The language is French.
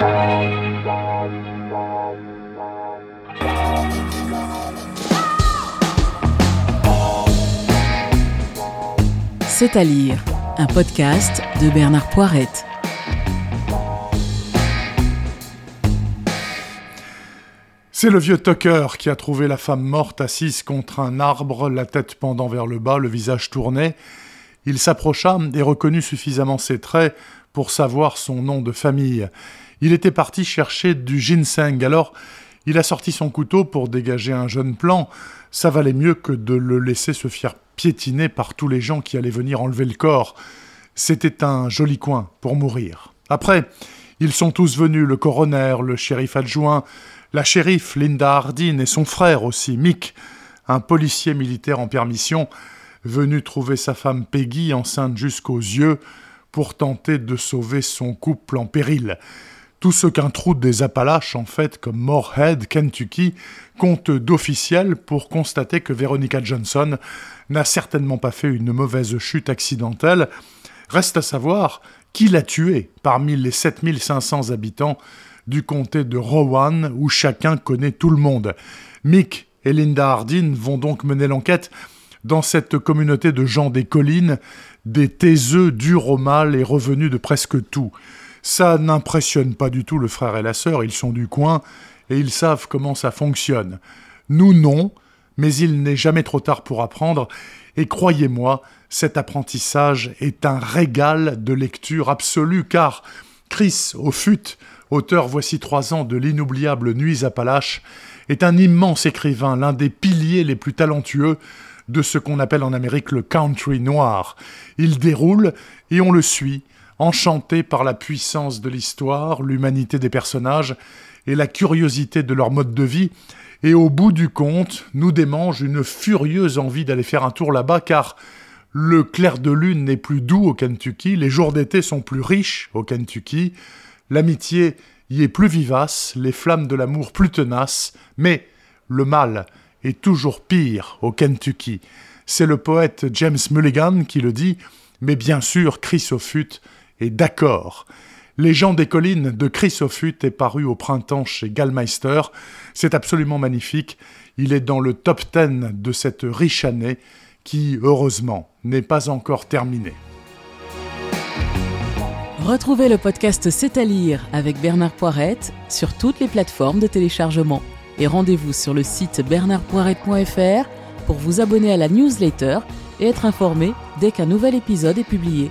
C'est à lire, un podcast de Bernard Poirette. C'est le vieux Tucker qui a trouvé la femme morte assise contre un arbre, la tête pendant vers le bas, le visage tourné. Il s'approcha et reconnut suffisamment ses traits pour savoir son nom de famille. Il était parti chercher du ginseng, alors il a sorti son couteau pour dégager un jeune plan. Ça valait mieux que de le laisser se faire piétiner par tous les gens qui allaient venir enlever le corps. C'était un joli coin pour mourir. Après, ils sont tous venus, le coroner, le shérif adjoint, la shérif Linda Hardin et son frère aussi, Mick, un policier militaire en permission, venu trouver sa femme Peggy enceinte jusqu'aux yeux pour tenter de sauver son couple en péril. Tout ce qu'un trou des Appalaches, en fait, comme Morehead, Kentucky, compte d'officiel pour constater que Veronica Johnson n'a certainement pas fait une mauvaise chute accidentelle. Reste à savoir qui l'a tuée parmi les 7500 habitants du comté de Rowan, où chacun connaît tout le monde. Mick et Linda Hardin vont donc mener l'enquête dans cette communauté de gens des collines, des taiseux durs au mal et revenus de presque tout. Ça n'impressionne pas du tout le frère et la sœur, ils sont du coin et ils savent comment ça fonctionne. Nous non, mais il n'est jamais trop tard pour apprendre, et croyez-moi, cet apprentissage est un régal de lecture absolue, car Chris, au fut, auteur voici trois ans de l'inoubliable Nuits Appalaches, est un immense écrivain, l'un des piliers les plus talentueux de ce qu'on appelle en Amérique le country noir. Il déroule et on le suit, enchanté par la puissance de l'histoire, l'humanité des personnages et la curiosité de leur mode de vie, et au bout du compte, nous démange une furieuse envie d'aller faire un tour là-bas, car le clair de lune n'est plus doux au Kentucky, les jours d'été sont plus riches au Kentucky, L'amitié y est plus vivace, les flammes de l'amour plus tenaces, mais le mal est toujours pire au Kentucky. C'est le poète James Mulligan qui le dit, mais bien sûr Chris est d'accord. Les gens des collines de Chris Offutt est paru au printemps chez Gallmeister. C'est absolument magnifique. Il est dans le top 10 de cette riche année qui, heureusement, n'est pas encore terminée. Retrouvez le podcast C'est à lire avec Bernard Poirette sur toutes les plateformes de téléchargement. Et rendez-vous sur le site bernardpoirette.fr pour vous abonner à la newsletter et être informé dès qu'un nouvel épisode est publié.